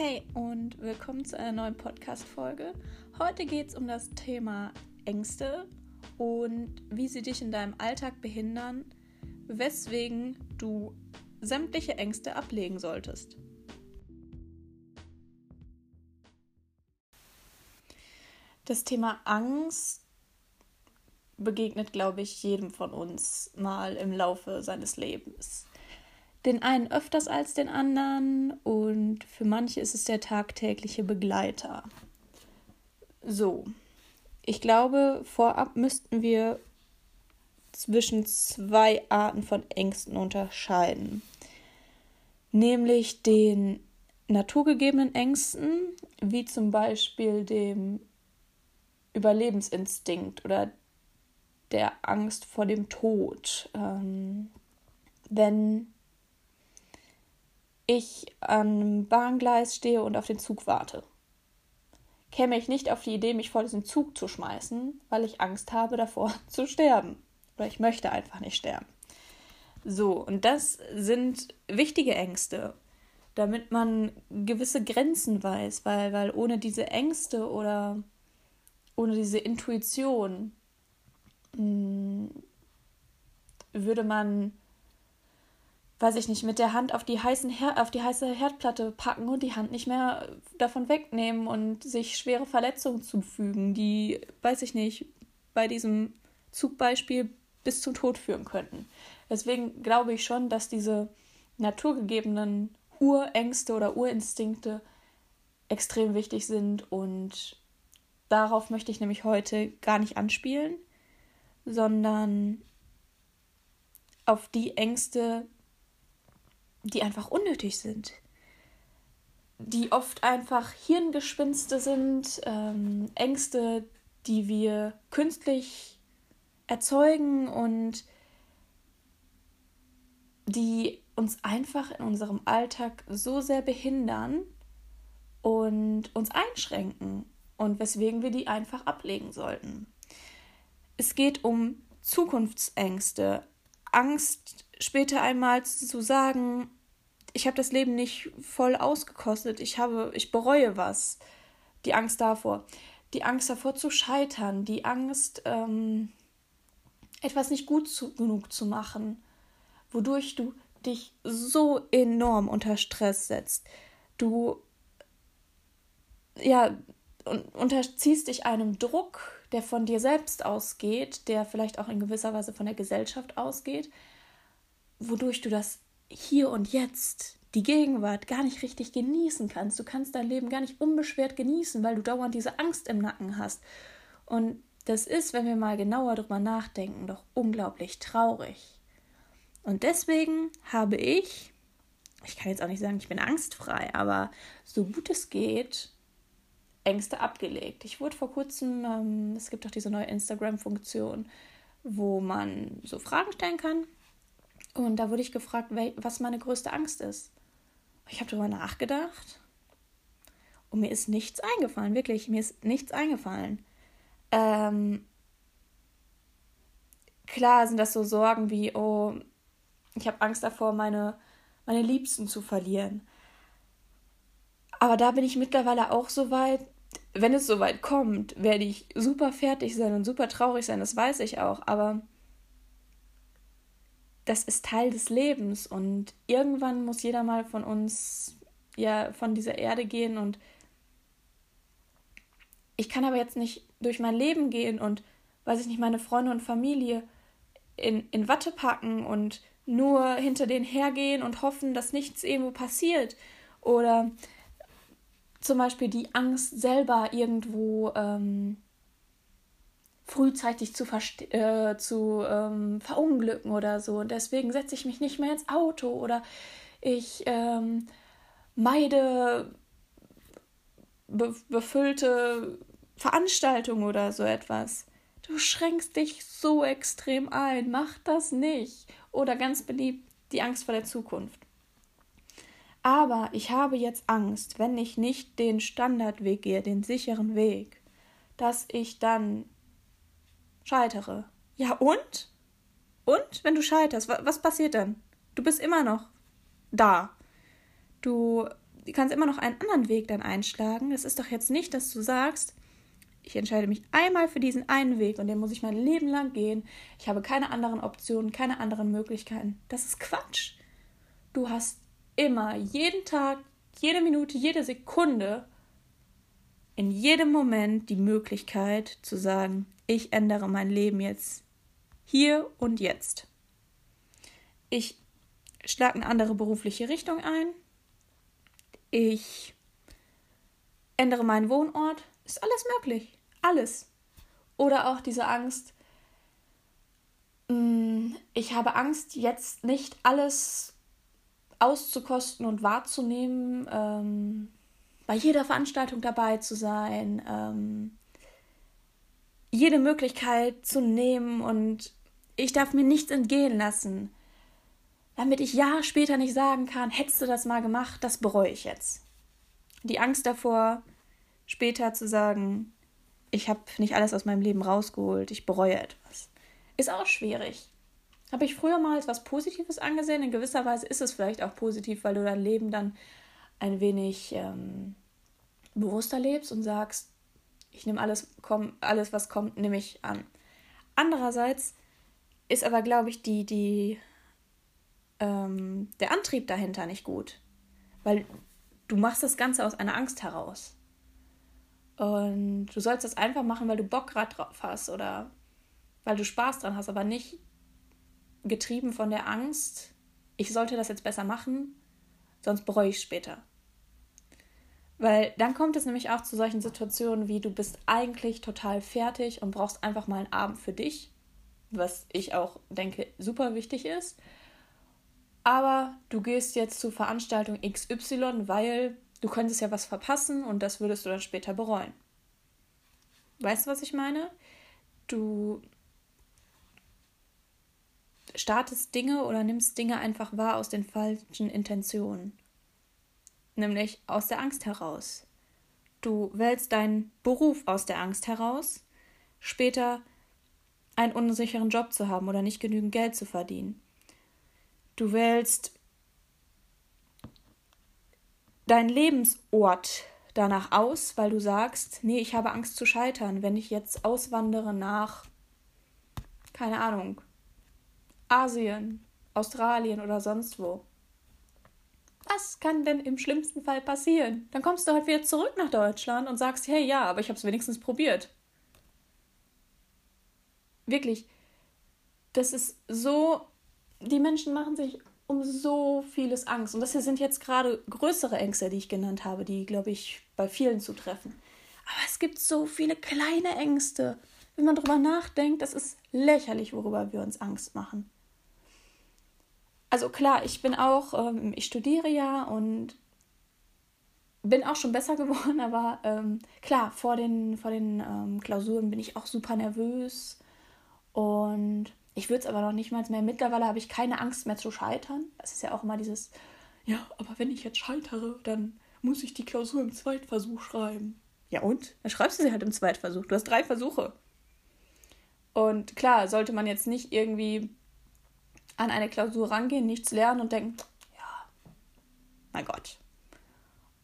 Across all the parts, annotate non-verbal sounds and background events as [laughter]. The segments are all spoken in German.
Hey und willkommen zu einer neuen Podcast-Folge. Heute geht es um das Thema Ängste und wie sie dich in deinem Alltag behindern, weswegen du sämtliche Ängste ablegen solltest. Das Thema Angst begegnet, glaube ich, jedem von uns mal im Laufe seines Lebens den einen öfters als den anderen und für manche ist es der tagtägliche Begleiter. So, ich glaube, vorab müssten wir zwischen zwei Arten von Ängsten unterscheiden, nämlich den naturgegebenen Ängsten, wie zum Beispiel dem Überlebensinstinkt oder der Angst vor dem Tod. Ähm, wenn ich am Bahngleis stehe und auf den Zug warte. Käme ich nicht auf die Idee, mich vor diesen Zug zu schmeißen, weil ich Angst habe davor [laughs] zu sterben. Oder ich möchte einfach nicht sterben. So, und das sind wichtige Ängste, damit man gewisse Grenzen weiß, weil, weil ohne diese Ängste oder ohne diese Intuition mh, hm, würde man weiß ich nicht, mit der Hand auf die, heißen Her auf die heiße Herdplatte packen und die Hand nicht mehr davon wegnehmen und sich schwere Verletzungen zufügen, die, weiß ich nicht, bei diesem Zugbeispiel bis zum Tod führen könnten. Deswegen glaube ich schon, dass diese naturgegebenen Urängste oder Urinstinkte extrem wichtig sind und darauf möchte ich nämlich heute gar nicht anspielen, sondern auf die Ängste, die einfach unnötig sind. Die oft einfach Hirngespinste sind, ähm, Ängste, die wir künstlich erzeugen und die uns einfach in unserem Alltag so sehr behindern und uns einschränken und weswegen wir die einfach ablegen sollten. Es geht um Zukunftsängste, Angst später einmal zu sagen, ich habe das Leben nicht voll ausgekostet, ich habe, ich bereue was. Die Angst davor. Die Angst davor zu scheitern, die Angst, ähm, etwas nicht gut zu, genug zu machen, wodurch du dich so enorm unter Stress setzt. Du ja, unterziehst dich einem Druck, der von dir selbst ausgeht, der vielleicht auch in gewisser Weise von der Gesellschaft ausgeht, wodurch du das hier und jetzt, die Gegenwart, gar nicht richtig genießen kannst. Du kannst dein Leben gar nicht unbeschwert genießen, weil du dauernd diese Angst im Nacken hast. Und das ist, wenn wir mal genauer drüber nachdenken, doch unglaublich traurig. Und deswegen habe ich, ich kann jetzt auch nicht sagen, ich bin angstfrei, aber so gut es geht, Ängste abgelegt. Ich wurde vor kurzem, ähm, es gibt auch diese neue Instagram-Funktion, wo man so Fragen stellen kann und da wurde ich gefragt, was meine größte Angst ist. Ich habe darüber nachgedacht und mir ist nichts eingefallen, wirklich, mir ist nichts eingefallen. Ähm, klar sind das so Sorgen wie, oh, ich habe Angst davor, meine, meine Liebsten zu verlieren. Aber da bin ich mittlerweile auch so weit, wenn es so weit kommt, werde ich super fertig sein und super traurig sein, das weiß ich auch. Aber das ist Teil des Lebens und irgendwann muss jeder mal von uns ja von dieser Erde gehen und ich kann aber jetzt nicht durch mein Leben gehen und weiß ich nicht meine Freunde und Familie in, in Watte packen und nur hinter denen hergehen und hoffen, dass nichts irgendwo passiert. Oder zum Beispiel die Angst selber irgendwo ähm, frühzeitig zu, äh, zu ähm, verunglücken oder so. Und deswegen setze ich mich nicht mehr ins Auto oder ich ähm, meide be befüllte Veranstaltungen oder so etwas. Du schränkst dich so extrem ein. Mach das nicht. Oder ganz beliebt, die Angst vor der Zukunft. Aber ich habe jetzt Angst, wenn ich nicht den Standardweg gehe, den sicheren Weg, dass ich dann scheitere. Ja, und? Und, wenn du scheiterst, was passiert dann? Du bist immer noch da. Du du kannst immer noch einen anderen Weg dann einschlagen. Es ist doch jetzt nicht, dass du sagst, ich entscheide mich einmal für diesen einen Weg und den muss ich mein Leben lang gehen. Ich habe keine anderen Optionen, keine anderen Möglichkeiten. Das ist Quatsch. Du hast immer, jeden Tag, jede Minute, jede Sekunde, in jedem Moment die Möglichkeit zu sagen, ich ändere mein Leben jetzt hier und jetzt. Ich schlage eine andere berufliche Richtung ein. Ich ändere meinen Wohnort. Ist alles möglich. Alles. Oder auch diese Angst, mm, ich habe Angst, jetzt nicht alles auszukosten und wahrzunehmen, ähm, bei jeder Veranstaltung dabei zu sein, ähm, jede Möglichkeit zu nehmen und ich darf mir nichts entgehen lassen, damit ich Jahre später nicht sagen kann, hättest du das mal gemacht, das bereue ich jetzt. Die Angst davor, später zu sagen, ich habe nicht alles aus meinem Leben rausgeholt, ich bereue etwas, ist auch schwierig. Habe ich früher mal als was Positives angesehen. In gewisser Weise ist es vielleicht auch positiv, weil du dein Leben dann ein wenig ähm, bewusster lebst und sagst, ich nehme alles, komm, alles, was kommt, nehme ich an. Andererseits ist aber, glaube ich, die, die, ähm, der Antrieb dahinter nicht gut. Weil du machst das Ganze aus einer Angst heraus. Und du sollst das einfach machen, weil du Bock gerade drauf hast oder weil du Spaß dran hast, aber nicht getrieben von der Angst, ich sollte das jetzt besser machen, sonst bereue ich es später. Weil dann kommt es nämlich auch zu solchen Situationen wie du bist eigentlich total fertig und brauchst einfach mal einen Abend für dich, was ich auch denke super wichtig ist. Aber du gehst jetzt zur Veranstaltung XY, weil du könntest ja was verpassen und das würdest du dann später bereuen. Weißt du, was ich meine? Du startest Dinge oder nimmst Dinge einfach wahr aus den falschen Intentionen nämlich aus der Angst heraus. Du wählst deinen Beruf aus der Angst heraus, später einen unsicheren Job zu haben oder nicht genügend Geld zu verdienen. Du wählst deinen Lebensort danach aus, weil du sagst, nee, ich habe Angst zu scheitern, wenn ich jetzt auswandere nach, keine Ahnung, Asien, Australien oder sonst wo was kann denn im schlimmsten Fall passieren? Dann kommst du halt wieder zurück nach Deutschland und sagst, hey ja, aber ich habe es wenigstens probiert. Wirklich, das ist so, die Menschen machen sich um so vieles Angst. Und das hier sind jetzt gerade größere Ängste, die ich genannt habe, die, glaube ich, bei vielen zutreffen. Aber es gibt so viele kleine Ängste. Wenn man drüber nachdenkt, das ist lächerlich, worüber wir uns Angst machen also klar, ich bin auch, ähm, ich studiere ja und bin auch schon besser [laughs] geworden, aber ähm, klar, vor den, vor den ähm, Klausuren bin ich auch super nervös und ich würde es aber noch nicht mal mehr. Mittlerweile habe ich keine Angst mehr zu scheitern. Es ist ja auch immer dieses, ja, aber wenn ich jetzt scheitere, dann muss ich die Klausur im Zweitversuch schreiben. Ja und? Dann schreibst du sie halt im Zweitversuch. Du hast drei Versuche. Und klar, sollte man jetzt nicht irgendwie an eine Klausur rangehen, nichts lernen und denken, ja, mein Gott.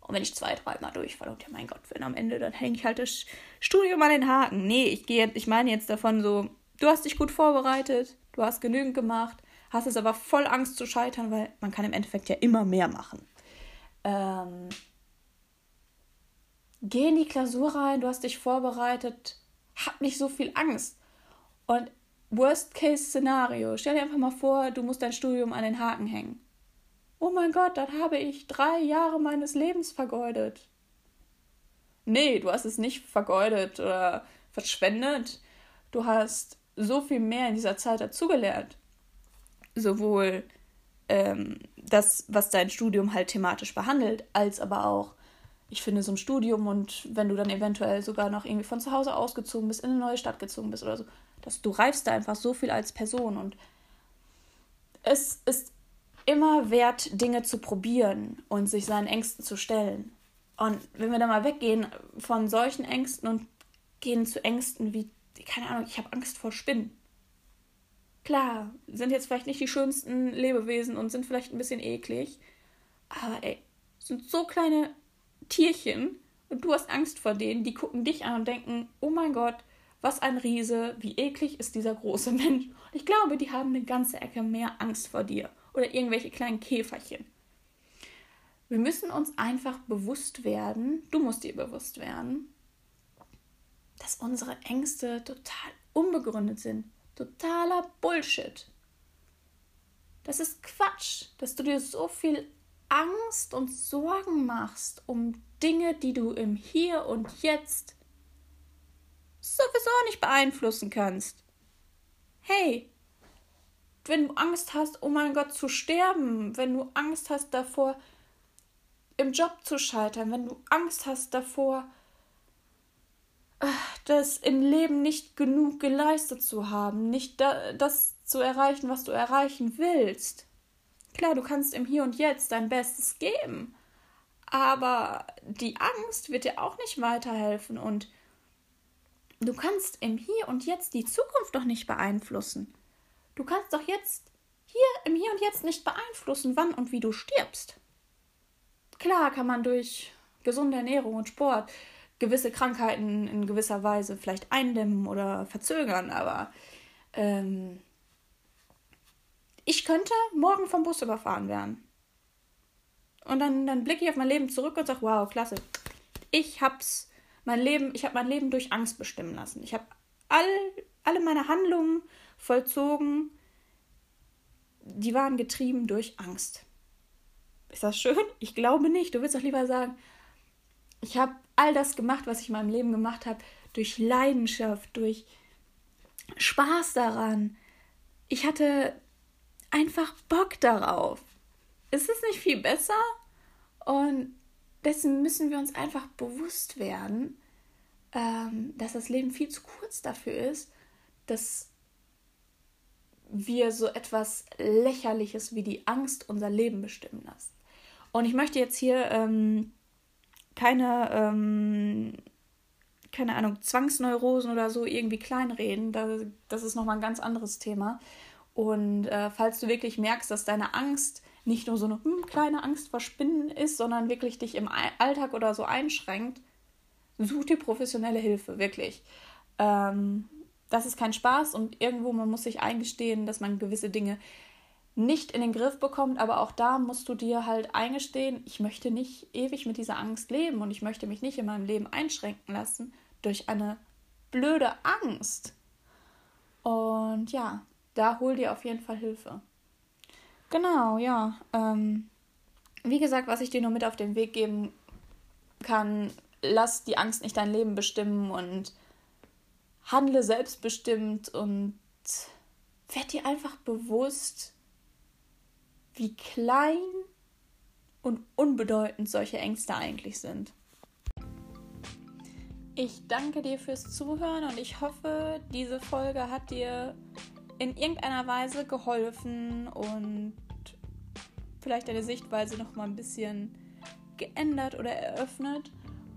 Und wenn ich zwei, dreimal durchfalle und ja, mein Gott, wenn am Ende, dann hänge ich halt das Studium an den Haken. Nee, ich gehe, ich meine jetzt davon so, du hast dich gut vorbereitet, du hast genügend gemacht, hast es aber voll Angst zu scheitern, weil man kann im Endeffekt ja immer mehr machen. Ähm, geh in die Klausur rein, du hast dich vorbereitet, hab nicht so viel Angst. Und Worst-Case-Szenario. Stell dir einfach mal vor, du musst dein Studium an den Haken hängen. Oh mein Gott, dann habe ich drei Jahre meines Lebens vergeudet. Nee, du hast es nicht vergeudet oder verschwendet. Du hast so viel mehr in dieser Zeit dazugelernt. Sowohl ähm, das, was dein Studium halt thematisch behandelt, als aber auch, ich finde, so ein Studium und wenn du dann eventuell sogar noch irgendwie von zu Hause ausgezogen bist, in eine neue Stadt gezogen bist oder so, dass du reifst da einfach so viel als Person und es ist immer wert, Dinge zu probieren und sich seinen Ängsten zu stellen. Und wenn wir da mal weggehen von solchen Ängsten und gehen zu Ängsten wie, keine Ahnung, ich habe Angst vor Spinnen. Klar, sind jetzt vielleicht nicht die schönsten Lebewesen und sind vielleicht ein bisschen eklig, aber ey, sind so kleine Tierchen und du hast Angst vor denen, die gucken dich an und denken, oh mein Gott, was ein Riese, wie eklig ist dieser große Mensch. Und ich glaube, die haben eine ganze Ecke mehr Angst vor dir oder irgendwelche kleinen Käferchen. Wir müssen uns einfach bewusst werden, du musst dir bewusst werden, dass unsere Ängste total unbegründet sind. Totaler Bullshit. Das ist Quatsch, dass du dir so viel Angst und Sorgen machst um Dinge, die du im Hier und Jetzt sowieso nicht beeinflussen kannst. Hey, wenn du Angst hast, oh mein Gott, zu sterben, wenn du Angst hast davor, im Job zu scheitern, wenn du Angst hast davor, äh, das im Leben nicht genug geleistet zu haben, nicht das zu erreichen, was du erreichen willst. Klar, du kannst im Hier und Jetzt dein Bestes geben, aber die Angst wird dir auch nicht weiterhelfen und du kannst im Hier und Jetzt die Zukunft doch nicht beeinflussen. Du kannst doch jetzt hier im Hier und Jetzt nicht beeinflussen, wann und wie du stirbst. Klar kann man durch gesunde Ernährung und Sport gewisse Krankheiten in gewisser Weise vielleicht eindämmen oder verzögern, aber ähm, ich könnte morgen vom Bus überfahren werden. Und dann, dann blicke ich auf mein Leben zurück und sage, wow, klasse. Ich hab's, mein Leben, ich habe mein Leben durch Angst bestimmen lassen. Ich habe all, alle meine Handlungen vollzogen, die waren getrieben durch Angst. Ist das schön? Ich glaube nicht. Du willst doch lieber sagen, ich habe all das gemacht, was ich in meinem Leben gemacht habe, durch Leidenschaft, durch Spaß daran. Ich hatte einfach Bock darauf. Ist es nicht viel besser? Und dessen müssen wir uns einfach bewusst werden, ähm, dass das Leben viel zu kurz dafür ist, dass wir so etwas Lächerliches wie die Angst unser Leben bestimmen lassen. Und ich möchte jetzt hier ähm, keine, ähm, keine Ahnung, Zwangsneurosen oder so irgendwie kleinreden. Das, das ist nochmal ein ganz anderes Thema. Und äh, falls du wirklich merkst, dass deine Angst nicht nur so eine hm, kleine Angst vor Spinnen ist, sondern wirklich dich im Alltag oder so einschränkt, such dir professionelle Hilfe, wirklich. Ähm, das ist kein Spaß und irgendwo man muss sich eingestehen, dass man gewisse Dinge nicht in den Griff bekommt, aber auch da musst du dir halt eingestehen, ich möchte nicht ewig mit dieser Angst leben und ich möchte mich nicht in meinem Leben einschränken lassen durch eine blöde Angst. Und ja, da hol dir auf jeden Fall Hilfe. Genau, ja. Ähm, wie gesagt, was ich dir nur mit auf den Weg geben kann, lass die Angst nicht dein Leben bestimmen und handle selbstbestimmt und werd dir einfach bewusst, wie klein und unbedeutend solche Ängste eigentlich sind. Ich danke dir fürs Zuhören und ich hoffe, diese Folge hat dir in irgendeiner Weise geholfen und vielleicht deine Sichtweise noch mal ein bisschen geändert oder eröffnet.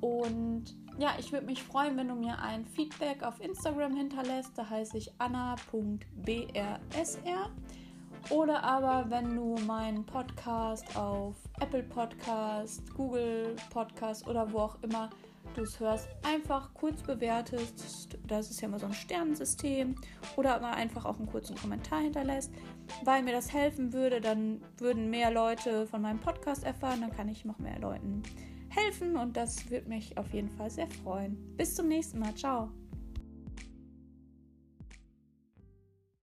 Und ja, ich würde mich freuen, wenn du mir ein Feedback auf Instagram hinterlässt. Da heiße ich anna.brsr. Oder aber wenn du meinen Podcast auf Apple Podcast, Google Podcast oder wo auch immer du es hörst, einfach kurz bewertest. Das ist ja immer so ein Sternensystem. Oder aber einfach auch einen kurzen Kommentar hinterlässt, weil mir das helfen würde. Dann würden mehr Leute von meinem Podcast erfahren. Dann kann ich noch mehr Leuten helfen und das würde mich auf jeden Fall sehr freuen. Bis zum nächsten Mal. Ciao.